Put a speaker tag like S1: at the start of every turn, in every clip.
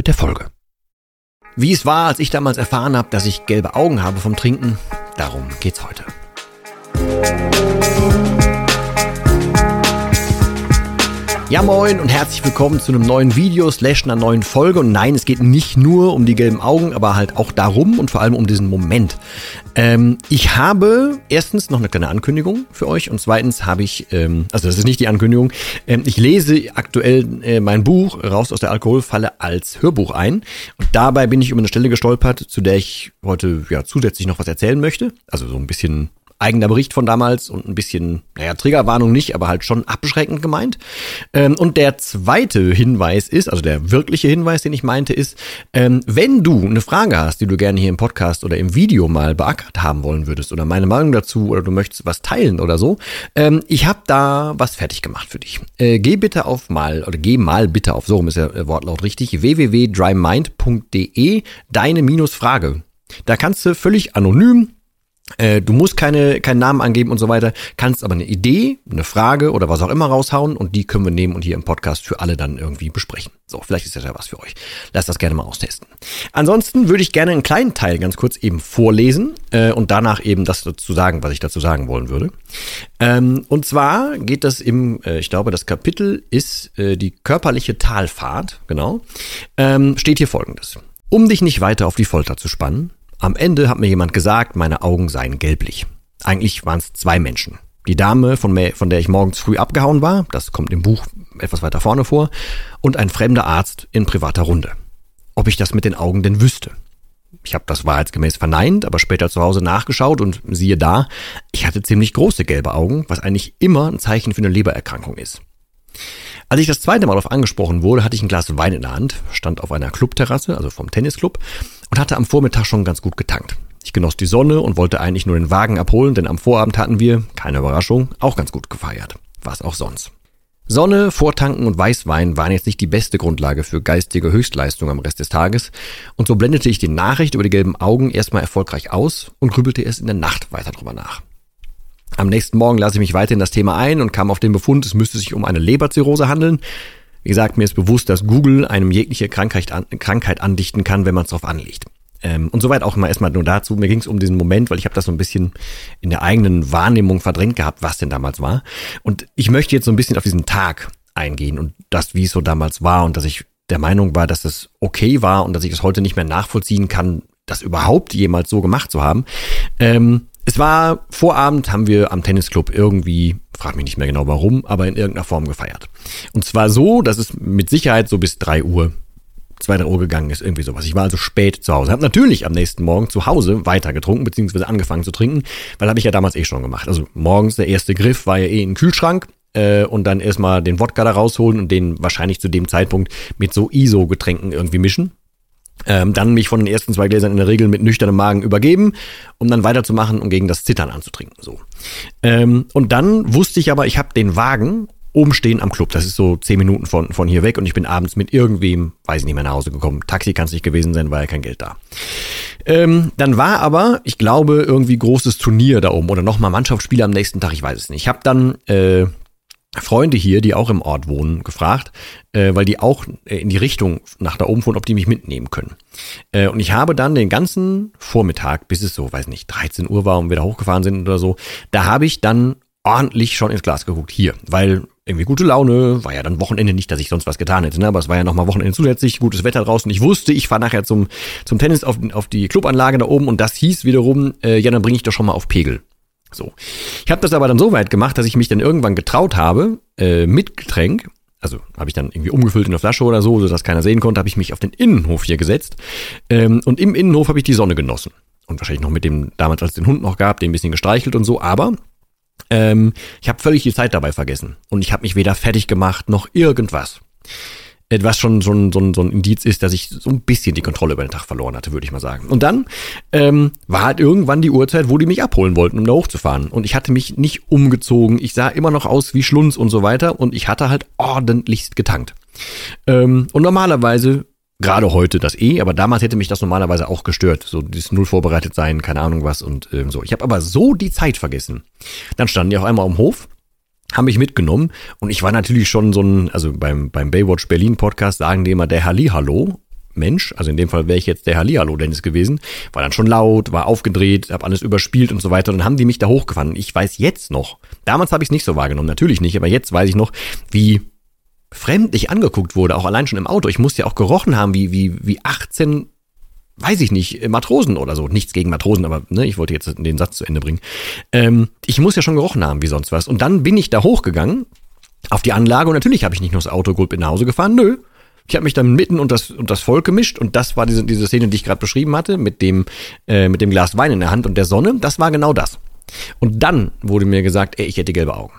S1: mit der Folge. Wie es war, als ich damals erfahren habe, dass ich gelbe Augen habe vom Trinken, darum geht's heute. Ja moin und herzlich willkommen zu einem neuen Video slash einer neuen Folge. Und nein, es geht nicht nur um die gelben Augen, aber halt auch darum und vor allem um diesen Moment. Ähm, ich habe erstens noch eine kleine Ankündigung für euch und zweitens habe ich, ähm, also das ist nicht die Ankündigung, ähm, ich lese aktuell äh, mein Buch Raus aus der Alkoholfalle als Hörbuch ein. Und dabei bin ich über eine Stelle gestolpert, zu der ich heute ja zusätzlich noch was erzählen möchte. Also so ein bisschen eigener Bericht von damals und ein bisschen, naja, Triggerwarnung nicht, aber halt schon abschreckend gemeint. Ähm, und der zweite Hinweis ist, also der wirkliche Hinweis, den ich meinte, ist, ähm, wenn du eine Frage hast, die du gerne hier im Podcast oder im Video mal beackert haben wollen würdest oder meine Meinung dazu oder du möchtest was teilen oder so, ähm, ich habe da was fertig gemacht für dich. Äh, geh bitte auf mal, oder geh mal bitte auf, so rum ist der äh, Wortlaut richtig, www.drymind.de, deine Minusfrage. Da kannst du völlig anonym du musst keine, keinen Namen angeben und so weiter, kannst aber eine Idee, eine Frage oder was auch immer raushauen und die können wir nehmen und hier im Podcast für alle dann irgendwie besprechen. So, vielleicht ist das ja was für euch. Lasst das gerne mal austesten. Ansonsten würde ich gerne einen kleinen Teil ganz kurz eben vorlesen äh, und danach eben das dazu sagen, was ich dazu sagen wollen würde. Ähm, und zwar geht das im, äh, ich glaube, das Kapitel ist äh, die körperliche Talfahrt, genau. Ähm, steht hier folgendes. Um dich nicht weiter auf die Folter zu spannen, am Ende hat mir jemand gesagt, meine Augen seien gelblich. Eigentlich waren es zwei Menschen. Die Dame, von, von der ich morgens früh abgehauen war, das kommt im Buch etwas weiter vorne vor, und ein fremder Arzt in privater Runde. Ob ich das mit den Augen denn wüsste? Ich habe das wahrheitsgemäß verneint, aber später zu Hause nachgeschaut und siehe da, ich hatte ziemlich große gelbe Augen, was eigentlich immer ein Zeichen für eine Lebererkrankung ist. Als ich das zweite Mal darauf angesprochen wurde, hatte ich ein Glas Wein in der Hand, stand auf einer Clubterrasse, also vom Tennisclub, und hatte am Vormittag schon ganz gut getankt. Ich genoss die Sonne und wollte eigentlich nur den Wagen abholen, denn am Vorabend hatten wir, keine Überraschung, auch ganz gut gefeiert. Was auch sonst. Sonne, Vortanken und Weißwein waren jetzt nicht die beste Grundlage für geistige Höchstleistung am Rest des Tages, und so blendete ich die Nachricht über die gelben Augen erstmal erfolgreich aus und grübelte erst in der Nacht weiter drüber nach. Am nächsten Morgen las ich mich weiter in das Thema ein und kam auf den Befund, es müsste sich um eine Leberzirrhose handeln. Wie gesagt, mir ist bewusst, dass Google einem jegliche Krankheit, an, Krankheit andichten kann, wenn man es drauf anlegt. Ähm, und soweit auch mal erstmal nur dazu. Mir ging es um diesen Moment, weil ich habe das so ein bisschen in der eigenen Wahrnehmung verdrängt gehabt, was denn damals war. Und ich möchte jetzt so ein bisschen auf diesen Tag eingehen und das, wie es so damals war und dass ich der Meinung war, dass es okay war und dass ich es heute nicht mehr nachvollziehen kann, das überhaupt jemals so gemacht zu haben. Ähm, es war Vorabend, haben wir am Tennisclub irgendwie, frag mich nicht mehr genau warum, aber in irgendeiner Form gefeiert. Und zwar so, dass es mit Sicherheit so bis drei Uhr, zwei, drei Uhr gegangen ist, irgendwie sowas. Ich war also spät zu Hause. Hab natürlich am nächsten Morgen zu Hause weiter getrunken, beziehungsweise angefangen zu trinken, weil habe ich ja damals eh schon gemacht. Also morgens der erste Griff war ja eh in den Kühlschrank, äh, und dann erstmal den Wodka da rausholen und den wahrscheinlich zu dem Zeitpunkt mit so ISO-Getränken irgendwie mischen. Ähm, dann mich von den ersten zwei Gläsern in der Regel mit nüchternem Magen übergeben, um dann weiterzumachen und gegen das Zittern anzutrinken. So. Ähm, und dann wusste ich aber, ich habe den Wagen oben stehen am Club. Das ist so zehn Minuten von, von hier weg und ich bin abends mit irgendwem, weiß ich nicht mehr, nach Hause gekommen. Taxi kann es nicht gewesen sein, war ja kein Geld da. Ähm, dann war aber, ich glaube, irgendwie großes Turnier da oben oder nochmal Mannschaftsspiele am nächsten Tag, ich weiß es nicht. Ich habe dann äh, Freunde hier, die auch im Ort wohnen, gefragt, äh, weil die auch äh, in die Richtung nach da oben wohnen, ob die mich mitnehmen können. Äh, und ich habe dann den ganzen Vormittag, bis es so, weiß nicht, 13 Uhr war und wir da hochgefahren sind oder so, da habe ich dann ordentlich schon ins Glas geguckt, hier, weil irgendwie gute Laune, war ja dann Wochenende nicht, dass ich sonst was getan hätte, ne? aber es war ja nochmal Wochenende zusätzlich, gutes Wetter draußen. Ich wusste, ich fahre nachher zum, zum Tennis auf, auf die Clubanlage da oben und das hieß wiederum, äh, ja, dann bringe ich doch schon mal auf Pegel. So. Ich habe das aber dann so weit gemacht, dass ich mich dann irgendwann getraut habe, äh, mit Getränk, also habe ich dann irgendwie umgefüllt in eine Flasche oder so, sodass keiner sehen konnte, habe ich mich auf den Innenhof hier gesetzt. Ähm, und im Innenhof habe ich die Sonne genossen. Und wahrscheinlich noch mit dem, damals als es den Hund noch gab, den ein bisschen gestreichelt und so, aber ähm, ich habe völlig die Zeit dabei vergessen. Und ich habe mich weder fertig gemacht noch irgendwas. Was schon, schon so, ein, so ein Indiz ist, dass ich so ein bisschen die Kontrolle über den Tag verloren hatte, würde ich mal sagen. Und dann ähm, war halt irgendwann die Uhrzeit, wo die mich abholen wollten, um da hochzufahren. Und ich hatte mich nicht umgezogen. Ich sah immer noch aus wie Schlunz und so weiter. Und ich hatte halt ordentlichst getankt. Ähm, und normalerweise gerade heute das eh, aber damals hätte mich das normalerweise auch gestört. So dieses Null vorbereitet sein, keine Ahnung was und ähm, so. Ich habe aber so die Zeit vergessen. Dann standen die auch einmal am Hof, haben mich mitgenommen und ich war natürlich schon so ein, also beim, beim Baywatch Berlin Podcast sagen die immer der Hallihallo. Mensch, also in dem Fall wäre ich jetzt der Hallihallo Dennis gewesen, war dann schon laut, war aufgedreht, habe alles überspielt und so weiter und dann haben die mich da hochgefahren. Ich weiß jetzt noch, damals habe ich es nicht so wahrgenommen, natürlich nicht, aber jetzt weiß ich noch, wie fremdlich angeguckt wurde, auch allein schon im Auto. Ich musste ja auch gerochen haben, wie, wie, wie 18, weiß ich nicht, Matrosen oder so. Nichts gegen Matrosen, aber ne, ich wollte jetzt den Satz zu Ende bringen. Ähm, ich muss ja schon gerochen haben, wie sonst was. Und dann bin ich da hochgegangen auf die Anlage und natürlich habe ich nicht nur das Auto gut nach Hause gefahren, nö. Ich habe mich dann mitten und das, und das Volk gemischt und das war diese, diese Szene, die ich gerade beschrieben hatte, mit dem, äh, mit dem Glas Wein in der Hand und der Sonne. Das war genau das. Und dann wurde mir gesagt, ey, ich hätte gelbe Augen.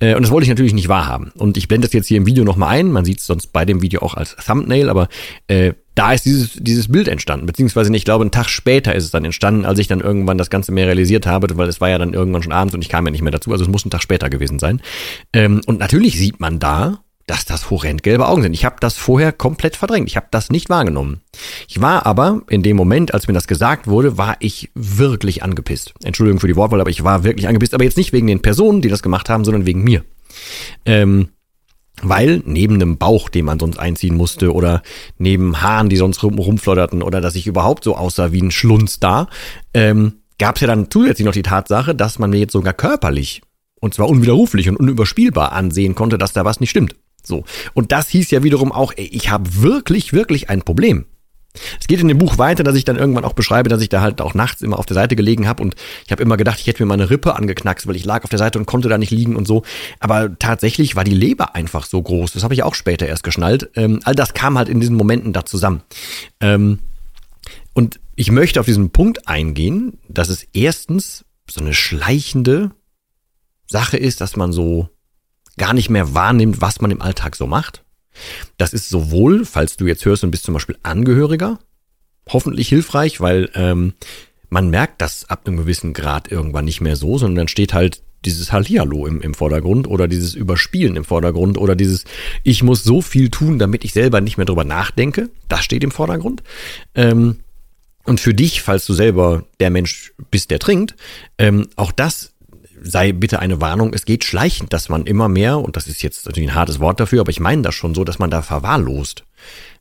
S1: Äh, und das wollte ich natürlich nicht wahrhaben. Und ich blende das jetzt hier im Video nochmal ein. Man sieht es sonst bei dem Video auch als Thumbnail, aber äh, da ist dieses, dieses Bild entstanden. Beziehungsweise, ich glaube, einen Tag später ist es dann entstanden, als ich dann irgendwann das Ganze mehr realisiert habe, weil es war ja dann irgendwann schon abends und ich kam ja nicht mehr dazu. Also es muss ein Tag später gewesen sein. Ähm, und natürlich sieht man da, dass das horrend gelbe Augen sind. Ich habe das vorher komplett verdrängt. Ich habe das nicht wahrgenommen. Ich war aber in dem Moment, als mir das gesagt wurde, war ich wirklich angepisst. Entschuldigung für die Wortwahl, aber ich war wirklich angepisst. Aber jetzt nicht wegen den Personen, die das gemacht haben, sondern wegen mir. Ähm, weil neben einem Bauch, den man sonst einziehen musste, oder neben Haaren, die sonst rum, rumflodderten, oder dass ich überhaupt so aussah wie ein Schlunz da, ähm, gab es ja dann zusätzlich noch die Tatsache, dass man mir jetzt sogar körperlich, und zwar unwiderruflich und unüberspielbar ansehen konnte, dass da was nicht stimmt. So. Und das hieß ja wiederum auch, ey, ich habe wirklich, wirklich ein Problem. Es geht in dem Buch weiter, dass ich dann irgendwann auch beschreibe, dass ich da halt auch nachts immer auf der Seite gelegen habe und ich habe immer gedacht, ich hätte mir meine Rippe angeknackst, weil ich lag auf der Seite und konnte da nicht liegen und so. Aber tatsächlich war die Leber einfach so groß. Das habe ich auch später erst geschnallt. Ähm, all das kam halt in diesen Momenten da zusammen. Ähm, und ich möchte auf diesen Punkt eingehen, dass es erstens so eine schleichende Sache ist, dass man so gar nicht mehr wahrnimmt, was man im Alltag so macht. Das ist sowohl, falls du jetzt hörst und bist zum Beispiel Angehöriger, hoffentlich hilfreich, weil ähm, man merkt das ab einem gewissen Grad irgendwann nicht mehr so, sondern dann steht halt dieses Hallihallo im, im Vordergrund oder dieses Überspielen im Vordergrund oder dieses Ich muss so viel tun, damit ich selber nicht mehr drüber nachdenke. Das steht im Vordergrund. Ähm, und für dich, falls du selber der Mensch bist, der trinkt, ähm, auch das sei bitte eine Warnung, es geht schleichend, dass man immer mehr, und das ist jetzt natürlich ein hartes Wort dafür, aber ich meine das schon so, dass man da verwahrlost.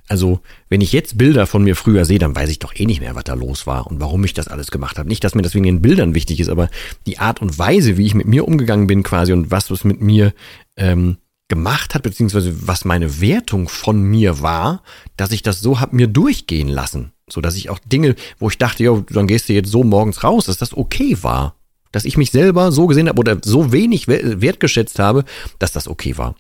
S1: Also, wenn ich jetzt Bilder von mir früher sehe, dann weiß ich doch eh nicht mehr, was da los war und warum ich das alles gemacht habe. Nicht, dass mir das wegen den Bildern wichtig ist, aber die Art und Weise, wie ich mit mir umgegangen bin quasi und was es mit mir ähm, gemacht hat, beziehungsweise was meine Wertung von mir war, dass ich das so hab mir durchgehen lassen. So dass ich auch Dinge, wo ich dachte, ja, dann gehst du jetzt so morgens raus, dass das okay war dass ich mich selber so gesehen habe oder so wenig wertgeschätzt habe, dass das okay war.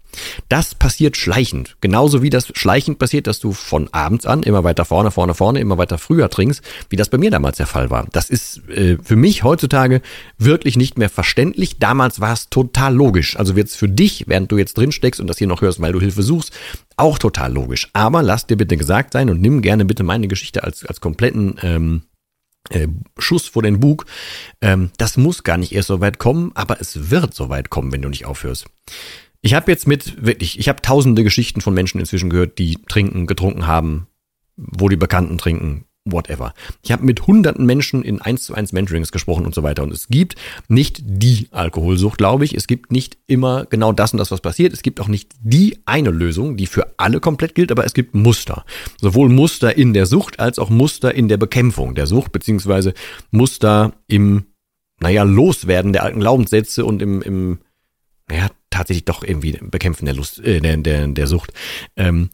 S1: Das passiert schleichend. Genauso wie das schleichend passiert, dass du von abends an immer weiter vorne, vorne, vorne, immer weiter früher trinkst, wie das bei mir damals der Fall war. Das ist äh, für mich heutzutage wirklich nicht mehr verständlich. Damals war es total logisch. Also wird es für dich, während du jetzt drin steckst und das hier noch hörst, weil du Hilfe suchst, auch total logisch. Aber lass dir bitte gesagt sein und nimm gerne bitte meine Geschichte als, als kompletten ähm, äh, Schuss vor den Bug. Ähm, das muss gar nicht erst so weit kommen, aber es wird so weit kommen, wenn du nicht aufhörst. Ich habe jetzt mit wirklich, ich habe tausende Geschichten von Menschen inzwischen gehört, die trinken, getrunken haben, wo die Bekannten trinken, whatever. Ich habe mit hunderten Menschen in 1 zu 1 Mentorings gesprochen und so weiter. Und es gibt nicht die Alkoholsucht, glaube ich. Es gibt nicht immer genau das und das, was passiert. Es gibt auch nicht die eine Lösung, die für alle komplett gilt, aber es gibt Muster. Sowohl Muster in der Sucht als auch Muster in der Bekämpfung der Sucht, beziehungsweise Muster im, naja, Loswerden der alten Glaubenssätze und im, im naja, tatsächlich doch irgendwie Bekämpfen der Lust, äh, der, der, der Sucht. Ähm,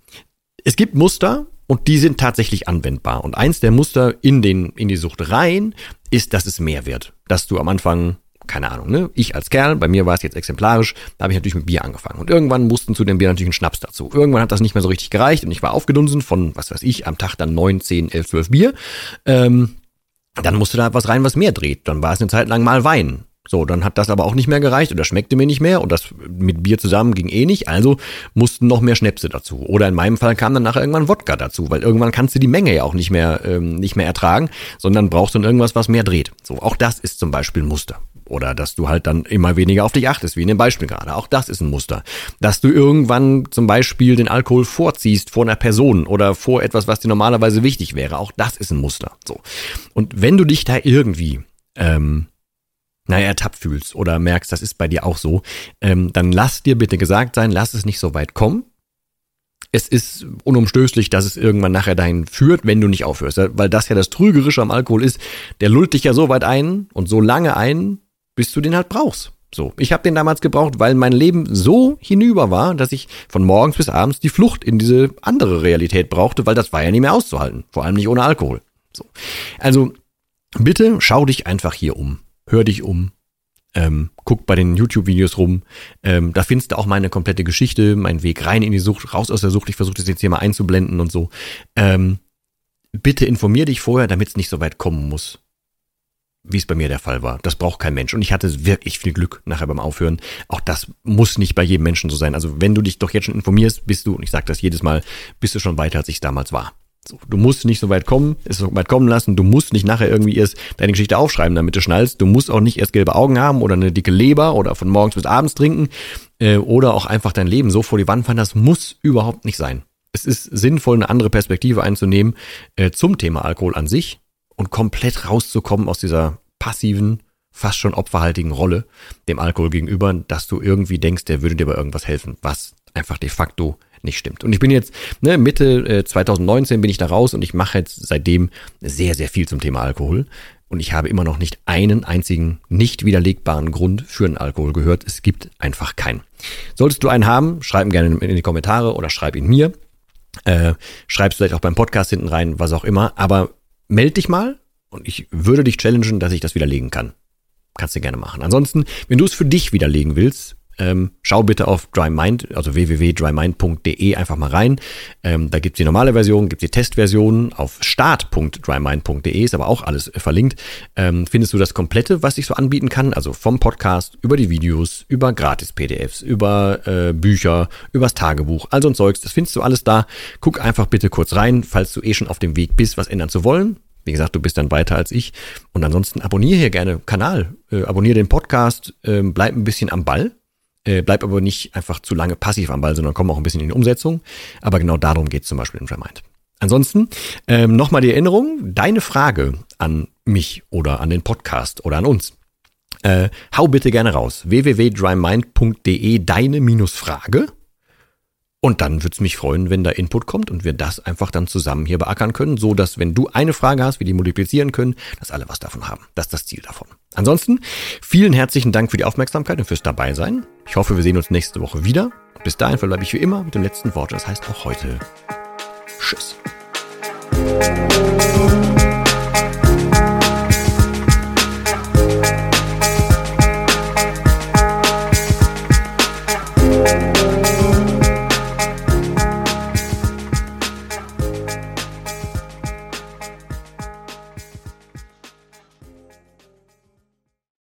S1: es gibt Muster, und die sind tatsächlich anwendbar. Und eins der Muster in, den, in die Sucht rein ist, dass es mehr wird. Dass du am Anfang, keine Ahnung, ne? Ich als Kerl, bei mir war es jetzt exemplarisch, da habe ich natürlich mit Bier angefangen. Und irgendwann mussten zu dem Bier natürlich ein Schnaps dazu. Irgendwann hat das nicht mehr so richtig gereicht und ich war aufgedunsen von, was weiß ich, am Tag dann neun, zehn, elf, zwölf Bier. Ähm, dann musste da was rein, was mehr dreht. Dann war es eine Zeit lang mal Wein. So, dann hat das aber auch nicht mehr gereicht das schmeckte mir nicht mehr und das mit Bier zusammen ging eh nicht, also mussten noch mehr Schnäpse dazu. Oder in meinem Fall kam dann nachher irgendwann Wodka dazu, weil irgendwann kannst du die Menge ja auch nicht mehr, ähm, nicht mehr ertragen, sondern brauchst dann irgendwas, was mehr dreht. So, auch das ist zum Beispiel ein Muster. Oder dass du halt dann immer weniger auf dich achtest, wie in dem Beispiel gerade. Auch das ist ein Muster. Dass du irgendwann zum Beispiel den Alkohol vorziehst vor einer Person oder vor etwas, was dir normalerweise wichtig wäre. Auch das ist ein Muster. So. Und wenn du dich da irgendwie ähm, naja, ertappt fühlst oder merkst, das ist bei dir auch so, ähm, dann lass dir bitte gesagt sein, lass es nicht so weit kommen. Es ist unumstößlich, dass es irgendwann nachher dahin führt, wenn du nicht aufhörst. Weil das ja das Trügerische am Alkohol ist. Der lullt dich ja so weit ein und so lange ein, bis du den halt brauchst. So, ich habe den damals gebraucht, weil mein Leben so hinüber war, dass ich von morgens bis abends die Flucht in diese andere Realität brauchte, weil das war ja nicht mehr auszuhalten, vor allem nicht ohne Alkohol. So. Also bitte schau dich einfach hier um hör dich um, ähm, guck bei den YouTube-Videos rum. Ähm, da findest du auch meine komplette Geschichte, meinen Weg rein in die Sucht, raus aus der Sucht. Ich versuche das jetzt hier mal einzublenden und so. Ähm, bitte informier dich vorher, damit es nicht so weit kommen muss, wie es bei mir der Fall war. Das braucht kein Mensch. Und ich hatte wirklich viel Glück nachher beim Aufhören. Auch das muss nicht bei jedem Menschen so sein. Also wenn du dich doch jetzt schon informierst, bist du, und ich sage das jedes Mal, bist du schon weiter, als ich damals war. So, du musst nicht so weit kommen, es so weit kommen lassen. Du musst nicht nachher irgendwie erst deine Geschichte aufschreiben, damit du schnallst. Du musst auch nicht erst gelbe Augen haben oder eine dicke Leber oder von morgens bis abends trinken äh, oder auch einfach dein Leben so vor die Wand fahren. Das muss überhaupt nicht sein. Es ist sinnvoll, eine andere Perspektive einzunehmen äh, zum Thema Alkohol an sich und komplett rauszukommen aus dieser passiven, fast schon opferhaltigen Rolle dem Alkohol gegenüber, dass du irgendwie denkst, der würde dir bei irgendwas helfen, was einfach de facto nicht stimmt. Und ich bin jetzt, ne, Mitte äh, 2019 bin ich da raus und ich mache jetzt seitdem sehr, sehr viel zum Thema Alkohol. Und ich habe immer noch nicht einen einzigen nicht widerlegbaren Grund für einen Alkohol gehört. Es gibt einfach keinen. Solltest du einen haben, schreib ihn gerne in die Kommentare oder schreib ihn mir. Äh, schreib's vielleicht auch beim Podcast hinten rein, was auch immer. Aber meld dich mal und ich würde dich challengen, dass ich das widerlegen kann. Kannst du gerne machen. Ansonsten, wenn du es für dich widerlegen willst, ähm, schau bitte auf DryMind, also www.drymind.de einfach mal rein. Ähm, da gibt's die normale Version, gibt's die Testversion. Auf start.drymind.de ist aber auch alles verlinkt. Ähm, findest du das komplette, was ich so anbieten kann, also vom Podcast über die Videos, über Gratis-PDFs, über äh, Bücher, übers Tagebuch, also ein Zeugs. Das findest du alles da. Guck einfach bitte kurz rein, falls du eh schon auf dem Weg bist, was ändern zu wollen. Wie gesagt, du bist dann weiter als ich. Und ansonsten abonniere hier gerne Kanal, äh, abonniere den Podcast, äh, bleib ein bisschen am Ball. Äh, bleib aber nicht einfach zu lange passiv am Ball, sondern komm auch ein bisschen in die Umsetzung. Aber genau darum geht es zum Beispiel im Drymind. Ansonsten ähm, nochmal die Erinnerung, deine Frage an mich oder an den Podcast oder an uns. Äh, hau bitte gerne raus. www.drymind.de deine Minus Frage und dann würde es mich freuen, wenn da Input kommt und wir das einfach dann zusammen hier beackern können, so dass wenn du eine Frage hast, wir die multiplizieren können, dass alle was davon haben. Das ist das Ziel davon. Ansonsten vielen herzlichen Dank für die Aufmerksamkeit und fürs Dabeisein. Ich hoffe, wir sehen uns nächste Woche wieder. Bis dahin verbleibe ich wie immer mit dem letzten Wort. Das heißt auch heute Tschüss.